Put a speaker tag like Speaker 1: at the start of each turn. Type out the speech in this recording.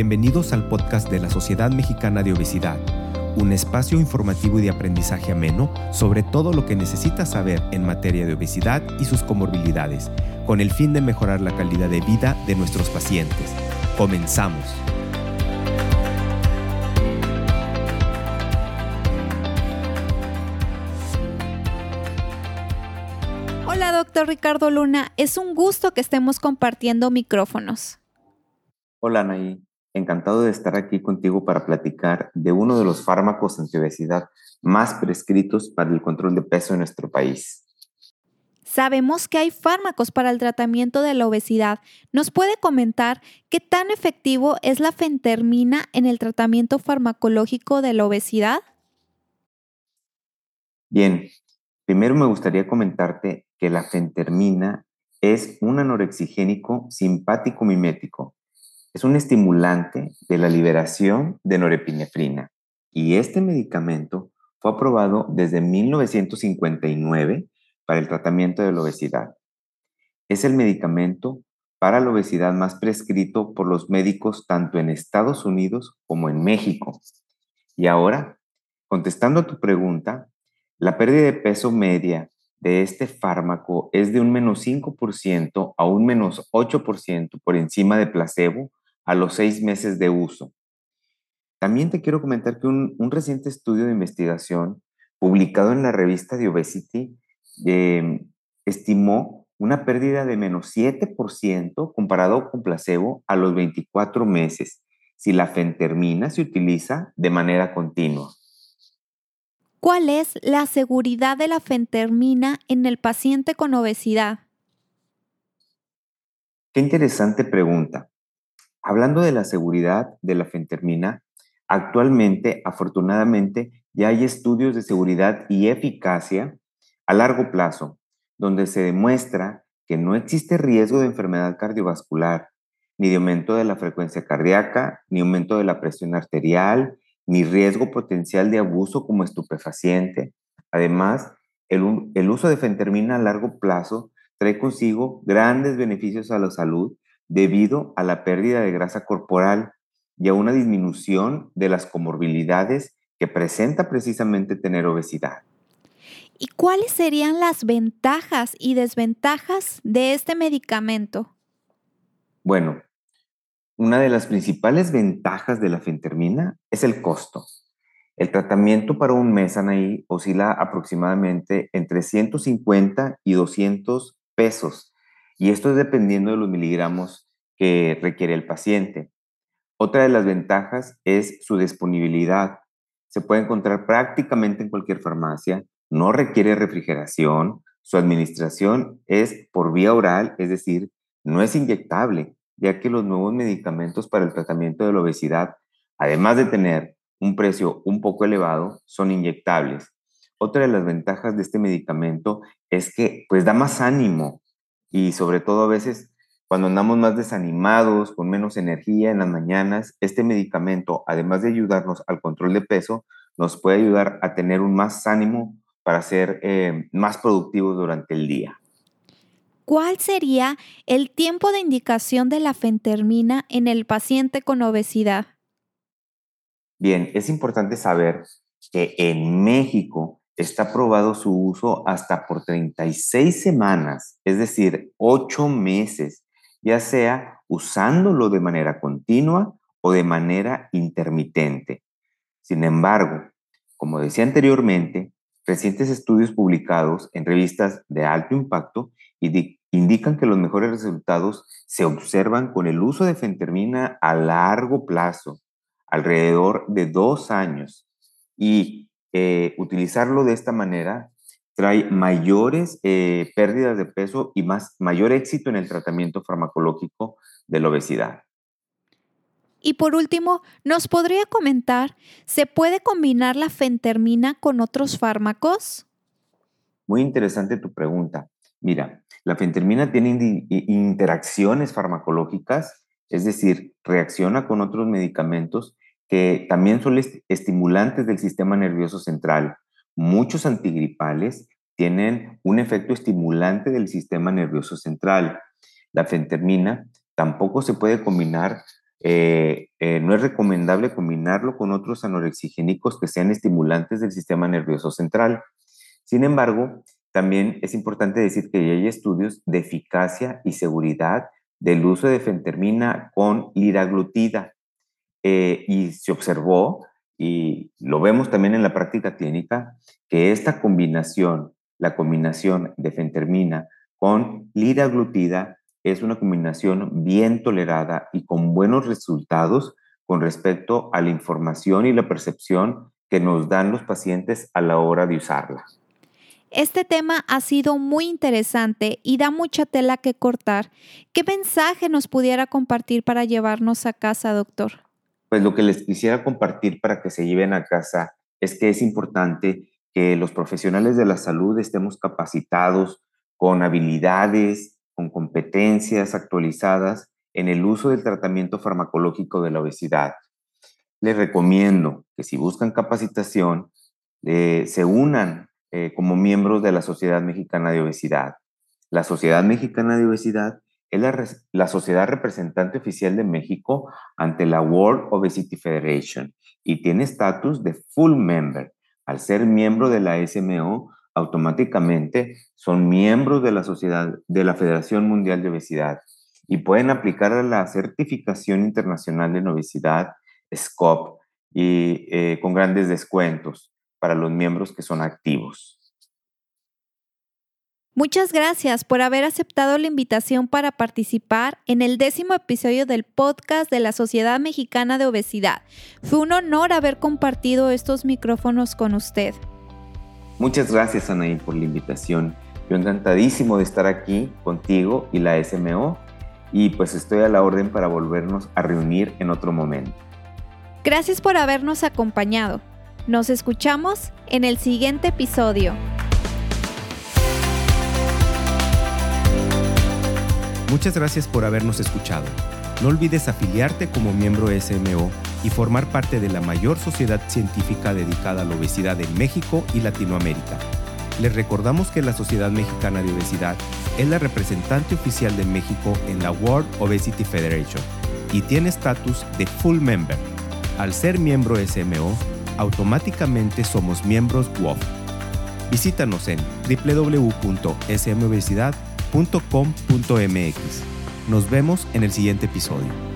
Speaker 1: Bienvenidos al podcast de la Sociedad Mexicana de Obesidad, un espacio informativo y de aprendizaje ameno sobre todo lo que necesitas saber en materia de obesidad y sus comorbilidades, con el fin de mejorar la calidad de vida de nuestros pacientes. Comenzamos.
Speaker 2: Hola, doctor Ricardo Luna. Es un gusto que estemos compartiendo micrófonos.
Speaker 3: Hola, Anaí. Encantado de estar aquí contigo para platicar de uno de los fármacos antiobesidad más prescritos para el control de peso en nuestro país.
Speaker 2: Sabemos que hay fármacos para el tratamiento de la obesidad. ¿Nos puede comentar qué tan efectivo es la fentermina en el tratamiento farmacológico de la obesidad?
Speaker 3: Bien, primero me gustaría comentarte que la fentermina es un anorexigénico simpático mimético es un estimulante de la liberación de norepinefrina y este medicamento fue aprobado desde 1959 para el tratamiento de la obesidad. Es el medicamento para la obesidad más prescrito por los médicos tanto en Estados Unidos como en México. Y ahora, contestando a tu pregunta, la pérdida de peso media de este fármaco es de un menos 5% a un menos 8% por encima de placebo a los seis meses de uso. También te quiero comentar que un, reciente estudio de investigación publicado en la revista de Obesity em, estimó una pérdida de menos 7% comparado con placebo a los 24 meses si la fentermina se utiliza de manera continua.
Speaker 2: ¿Cuál es la seguridad de la fentermina en el paciente con obesidad?
Speaker 3: Qué interesante pregunta. Hablando de la seguridad de la fentermina, actualmente, afortunadamente, ya hay estudios de seguridad y eficacia a largo plazo, donde se demuestra que no existe riesgo de enfermedad cardiovascular, ni de aumento de la frecuencia cardíaca, ni aumento de la presión arterial, ni riesgo potencial de abuso como estupefaciente. Además, el, el uso de fentermina a largo plazo trae consigo grandes beneficios a la salud debido a la pérdida de grasa corporal y a una disminución de las comorbilidades que presenta precisamente tener obesidad.
Speaker 2: ¿Y cuáles serían las ventajas y desventajas de este medicamento?
Speaker 3: Bueno, una de las principales ventajas de la fentermina es el costo. El tratamiento para un mes, Anaí, oscila aproximadamente entre 150 y 200 pesos y esto es dependiendo de los miligramos que requiere el paciente. Otra de las ventajas es su disponibilidad. Se puede encontrar prácticamente en cualquier farmacia, no requiere refrigeración, su administración es por vía oral, es decir, no es inyectable, ya que los nuevos medicamentos para el tratamiento de la obesidad, además de tener un precio un poco elevado, son inyectables. Otra de las ventajas de este medicamento es que pues da más ánimo, y sobre todo a veces cuando andamos más desanimados, con menos energía en las mañanas, este medicamento, además de ayudarnos al control de peso, nos puede ayudar a tener un más ánimo para ser eh, más productivos durante el día.
Speaker 2: ¿Cuál sería el tiempo de indicación de la fentermina en el paciente con obesidad?
Speaker 3: Bien, es importante saber que en México está probado su uso hasta por 36 semanas, es decir, 8 meses, ya sea usándolo de manera continua o de manera intermitente. Sin embargo, como decía anteriormente, recientes estudios publicados en revistas de alto impacto indican que los mejores resultados se observan con el uso de fentermina a largo plazo, alrededor de dos años, y eh, utilizarlo de esta manera trae mayores eh, pérdidas de peso y más, mayor éxito en el tratamiento farmacológico de la obesidad.
Speaker 2: Y por último, ¿nos podría comentar, ¿se puede combinar la fentermina con otros fármacos?
Speaker 3: Muy interesante tu pregunta. Mira, la fentermina tiene interacciones farmacológicas, es decir, reacciona con otros medicamentos que también son estimulantes del sistema nervioso central. Muchos antigripales tienen un efecto estimulante del sistema nervioso central. La fentermina tampoco se puede combinar eh, eh, no es recomendable combinarlo con otros anorexigénicos que sean estimulantes del sistema nervioso central. Sin embargo, también es importante decir que hay estudios de eficacia y seguridad del uso de fentermina con liraglutida. Eh, y se observó, y lo vemos también en la práctica clínica, que esta combinación, la combinación de fentermina con liraglutida, es una combinación bien tolerada y con buenos resultados con respecto a la información y la percepción que nos dan los pacientes a la hora de usarla.
Speaker 2: Este tema ha sido muy interesante y da mucha tela que cortar. ¿Qué mensaje nos pudiera compartir para llevarnos a casa, doctor?
Speaker 3: Pues lo que les quisiera compartir para que se lleven a casa es que es importante que los profesionales de la salud estemos capacitados con habilidades, con competencias actualizadas en el uso del tratamiento farmacológico de la obesidad. Les recomiendo que si buscan capacitación, eh, se unan eh, como miembros de la Sociedad Mexicana de Obesidad. La Sociedad Mexicana de Obesidad es la, sociedad representante oficial de México ante la World Obesity Federation y tiene estatus de full member. Al ser miembro de la SMO, automáticamente son miembros de la sociedad de la Federación Mundial de Obesidad y pueden aplicar a la certificación internacional en obesidad SCOP y eh, con grandes descuentos para los miembros que son activos.
Speaker 2: Muchas gracias por haber aceptado la invitación para participar en el décimo episodio del podcast de la Sociedad Mexicana de Obesidad. Fue un honor haber compartido estos micrófonos con usted.
Speaker 3: Muchas gracias, Anaí, por la invitación. Yo encantadísimo de estar aquí contigo y la SMO y pues estoy a la orden para volvernos a reunir en otro momento.
Speaker 2: Gracias por habernos acompañado. Nos escuchamos en el siguiente episodio.
Speaker 1: Muchas gracias por habernos escuchado. No olvides afiliarte como miembro SMO y formar parte de la mayor sociedad científica dedicada a la obesidad en México y Latinoamérica. Les recordamos que la Sociedad Mexicana de Obesidad es la representante oficial de México en la World Obesity Federation y tiene estatus de full member. Al ser miembro SMO, automáticamente somos miembros WOF. Visítanos en www.smobesidad.com.mx. Nos vemos en el siguiente episodio.